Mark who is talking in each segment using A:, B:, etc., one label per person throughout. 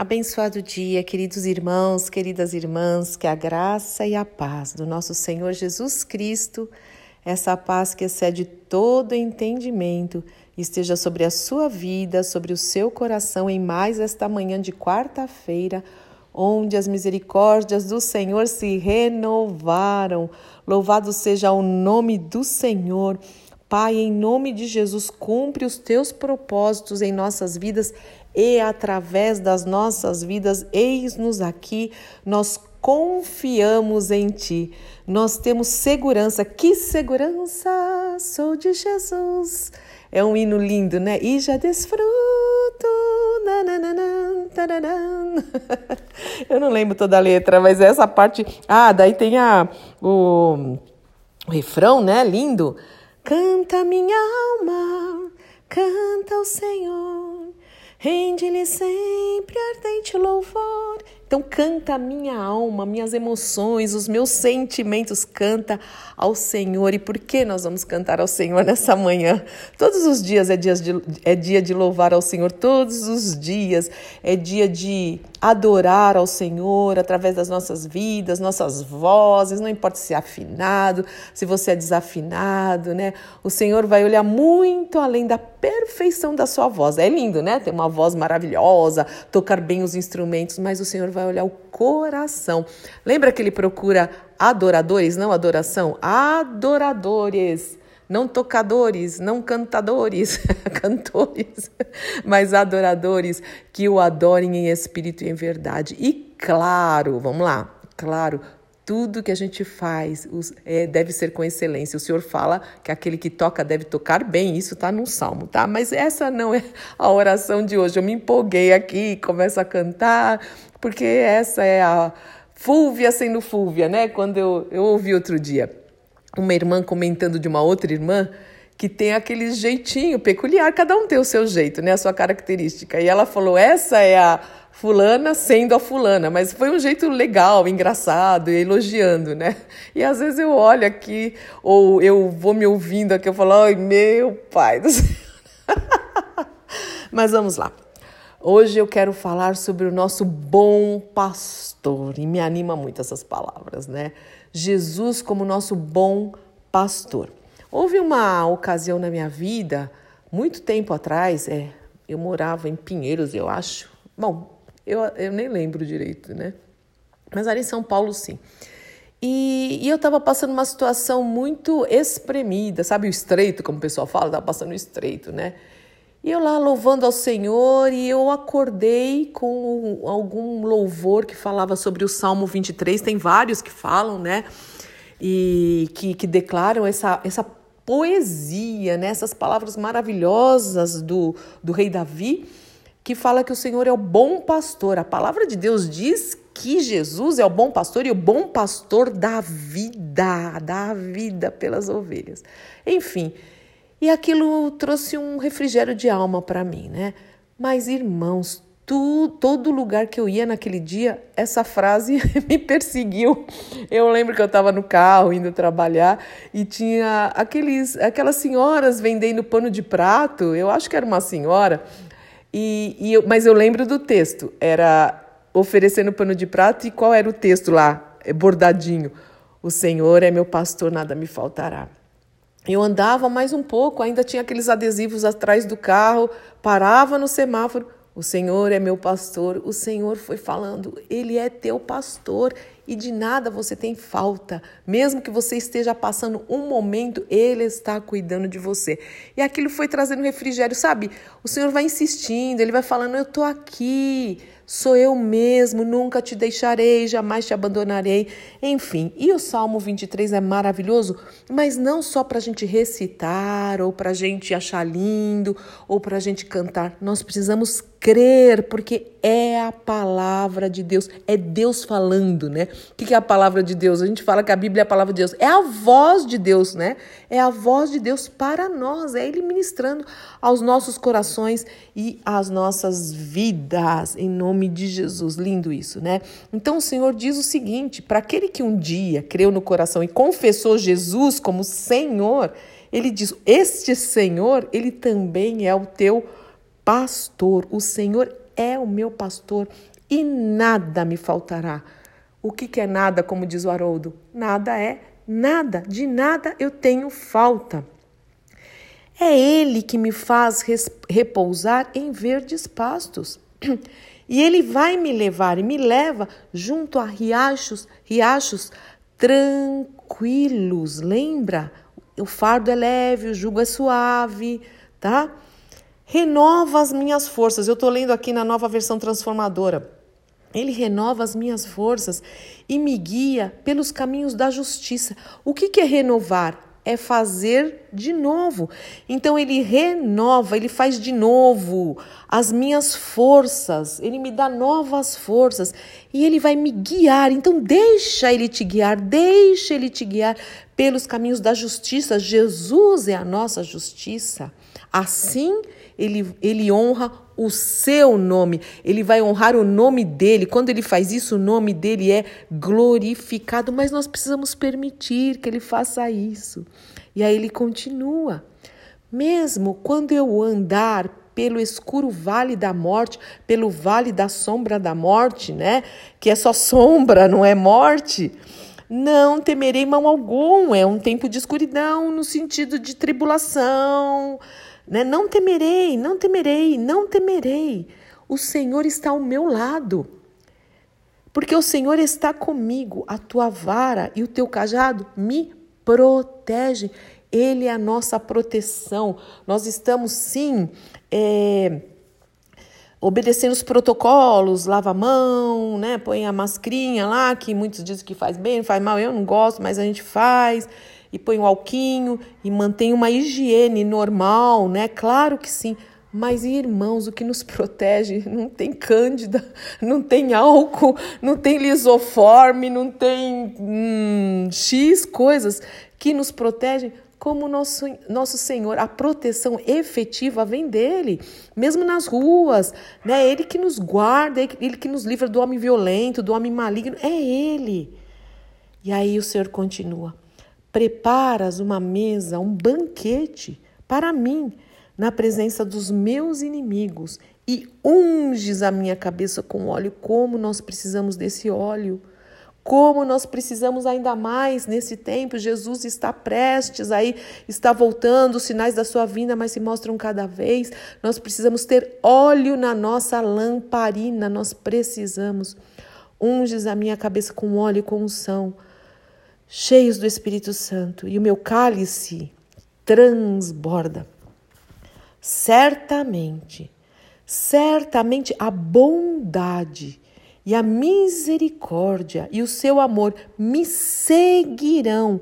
A: Abençoado dia, queridos irmãos, queridas irmãs, que a graça e a paz do nosso Senhor Jesus Cristo, essa paz que excede todo entendimento, esteja sobre a sua vida, sobre o seu coração em mais esta manhã de quarta-feira, onde as misericórdias do Senhor se renovaram. Louvado seja o nome do Senhor. Pai, em nome de Jesus, cumpre os teus propósitos em nossas vidas e através das nossas vidas, eis-nos aqui, nós confiamos em Ti, nós temos segurança. Que segurança! Sou de Jesus. É um hino lindo, né? E já desfruto. Eu não lembro toda a letra, mas essa parte. Ah, daí tem a, o, o refrão, né? Lindo. Canta minha alma, canta o Senhor, rende-lhe sempre ardente louvor. Então canta a minha alma, minhas emoções, os meus sentimentos, canta ao Senhor. E por que nós vamos cantar ao Senhor nessa manhã? Todos os dias é dia de, é dia de louvar ao Senhor, todos os dias é dia de adorar ao Senhor através das nossas vidas, nossas vozes, não importa se é afinado, se você é desafinado, né? O Senhor vai olhar muito além da perfeição da sua voz. É lindo, né? Ter uma voz maravilhosa, tocar bem os instrumentos, mas o Senhor vai olhar o coração. Lembra que ele procura adoradores, não adoração? Adoradores não tocadores, não cantadores, cantores, mas adoradores que o adorem em espírito e em verdade. E claro, vamos lá, claro, tudo que a gente faz é, deve ser com excelência. O Senhor fala que aquele que toca deve tocar bem, isso está no Salmo, tá? Mas essa não é a oração de hoje. Eu me empolguei aqui, começo a cantar, porque essa é a Fúvia sendo Fúvia, né? Quando eu, eu ouvi outro dia uma irmã comentando de uma outra irmã que tem aquele jeitinho peculiar, cada um tem o seu jeito, né? A sua característica. E ela falou: essa é a fulana sendo a fulana, mas foi um jeito legal, engraçado, elogiando, né? E às vezes eu olho aqui, ou eu vou me ouvindo aqui, eu falo, ai meu pai do céu. mas vamos lá. Hoje eu quero falar sobre o nosso bom pastor, e me anima muito essas palavras, né? Jesus como nosso bom pastor. Houve uma ocasião na minha vida, muito tempo atrás, é, eu morava em Pinheiros, eu acho. Bom, eu, eu nem lembro direito, né? Mas ali em São Paulo, sim. E, e eu estava passando uma situação muito espremida, sabe o estreito, como o pessoal fala? Estava passando o estreito, né? E eu lá louvando ao Senhor e eu acordei com algum louvor que falava sobre o Salmo 23, tem vários que falam, né? E que, que declaram essa, essa poesia, né? essas palavras maravilhosas do, do rei Davi, que fala que o Senhor é o bom pastor. A palavra de Deus diz que Jesus é o bom pastor e o bom pastor da vida, da vida pelas ovelhas. Enfim, e aquilo trouxe um refrigério de alma para mim, né? Mas, irmãos, tu, todo lugar que eu ia naquele dia, essa frase me perseguiu. Eu lembro que eu estava no carro indo trabalhar e tinha aqueles, aquelas senhoras vendendo pano de prato. Eu acho que era uma senhora. E, e eu, mas eu lembro do texto. Era oferecendo pano de prato e qual era o texto lá, bordadinho? O Senhor é meu pastor, nada me faltará. Eu andava mais um pouco, ainda tinha aqueles adesivos atrás do carro, parava no semáforo. O Senhor é meu pastor. O Senhor foi falando, Ele é teu pastor e de nada você tem falta. Mesmo que você esteja passando um momento, Ele está cuidando de você. E aquilo foi trazendo refrigério, sabe? O Senhor vai insistindo, Ele vai falando: Eu estou aqui. Sou eu mesmo, nunca te deixarei, jamais te abandonarei. Enfim, e o Salmo 23 é maravilhoso, mas não só para a gente recitar, ou para a gente achar lindo, ou para a gente cantar. Nós precisamos crer, porque é a palavra de Deus, é Deus falando, né? O que é a palavra de Deus? A gente fala que a Bíblia é a palavra de Deus, é a voz de Deus, né? É a voz de Deus para nós, é Ele ministrando aos nossos corações e às nossas vidas, em nome de Jesus. Lindo isso, né? Então o Senhor diz o seguinte: para aquele que um dia creu no coração e confessou Jesus como Senhor, ele diz: Este Senhor, ele também é o teu pastor. O Senhor é o meu pastor e nada me faltará. O que, que é nada, como diz o Haroldo? Nada é nada, de nada eu tenho falta. É Ele que me faz repousar em verdes pastos. E Ele vai me levar e me leva junto a riachos, riachos tranquilos. Lembra? O fardo é leve, o jugo é suave, tá? Renova as minhas forças. Eu estou lendo aqui na nova versão transformadora. Ele renova as minhas forças e me guia pelos caminhos da justiça. O que, que é renovar? É fazer de novo. Então ele renova, ele faz de novo as minhas forças, ele me dá novas forças e ele vai me guiar. Então deixa ele te guiar, deixa ele te guiar pelos caminhos da justiça. Jesus é a nossa justiça. Assim, ele, ele honra o seu nome, ele vai honrar o nome dele. Quando ele faz isso, o nome dele é glorificado, mas nós precisamos permitir que ele faça isso. E aí ele continua: mesmo quando eu andar pelo escuro vale da morte, pelo vale da sombra da morte, né? Que é só sombra, não é morte. Não temerei mal algum, é um tempo de escuridão no sentido de tribulação, né? Não temerei, não temerei, não temerei. O Senhor está ao meu lado. Porque o Senhor está comigo, a tua vara e o teu cajado me protege. Ele é a nossa proteção. Nós estamos sim é, obedecendo os protocolos, lava a mão, né? Põe a mascrinha lá, que muitos dizem que faz bem, faz mal. Eu não gosto, mas a gente faz e põe o alquinho e mantém uma higiene normal, né? Claro que sim. Mas, irmãos, o que nos protege não tem cândida, não tem álcool, não tem lisoforme, não tem hum, X coisas que nos protegem, como nosso, nosso Senhor. A proteção efetiva vem dele, mesmo nas ruas, né? Ele que nos guarda, ele que nos livra do homem violento, do homem maligno, é ele. E aí o Senhor continua preparas uma mesa, um banquete para mim, na presença dos meus inimigos, e unges a minha cabeça com óleo. Como nós precisamos desse óleo. Como nós precisamos ainda mais nesse tempo. Jesus está prestes aí, está voltando, os sinais da sua vinda, mas se mostram cada vez. Nós precisamos ter óleo na nossa lamparina, nós precisamos. Unges a minha cabeça com óleo e com unção cheios do Espírito Santo, e o meu cálice transborda. Certamente, certamente a bondade e a misericórdia e o seu amor me seguirão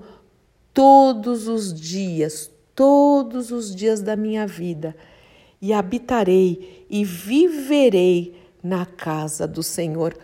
A: todos os dias, todos os dias da minha vida, e habitarei e viverei na casa do Senhor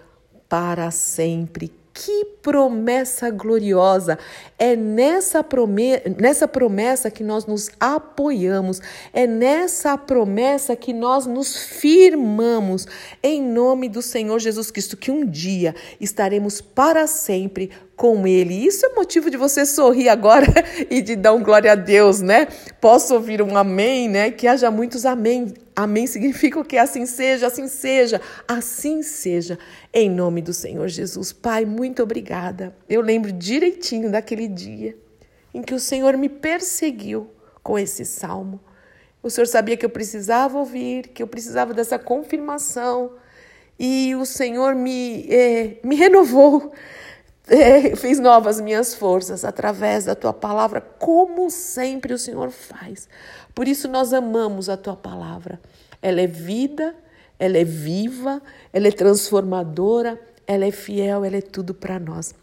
A: para sempre que promessa gloriosa! É nessa, prome nessa promessa que nós nos apoiamos, é nessa promessa que nós nos firmamos em nome do Senhor Jesus Cristo, que um dia estaremos para sempre com Ele. Isso é motivo de você sorrir agora e de dar um glória a Deus, né? Posso ouvir um amém, né? Que haja muitos amém. Amém significa que assim seja, assim seja, assim seja, em nome do Senhor Jesus. Pai, muito obrigada. Eu lembro direitinho daquele dia em que o Senhor me perseguiu com esse salmo. O Senhor sabia que eu precisava ouvir, que eu precisava dessa confirmação, e o Senhor me, eh, me renovou, eh, fez novas minhas forças através da tua palavra, como sempre o Senhor faz. Por isso nós amamos a tua palavra. Ela é vida, ela é viva, ela é transformadora, ela é fiel, ela é tudo para nós.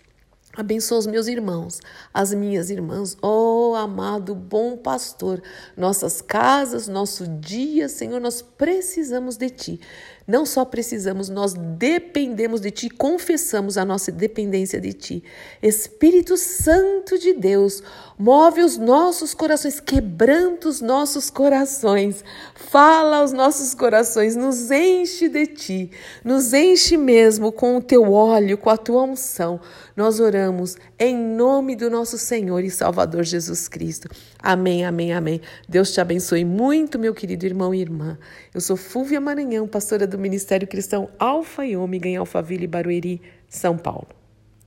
A: Abençoa os meus irmãos, as minhas irmãs, oh amado bom pastor, nossas casas, nosso dia, Senhor, nós precisamos de Ti. Não só precisamos, nós dependemos de Ti, confessamos a nossa dependência de Ti. Espírito Santo de Deus, move os nossos corações, quebranta os nossos corações, fala aos nossos corações, nos enche de Ti, nos enche mesmo com o Teu óleo, com a Tua unção. Nós oramos em nome do nosso Senhor e Salvador Jesus Cristo. Amém, amém, amém. Deus te abençoe muito, meu querido irmão e irmã. Eu sou Fúvia Maranhão, pastora do Ministério Cristão Alfa e Ômega em Alphaville, Barueri, São Paulo.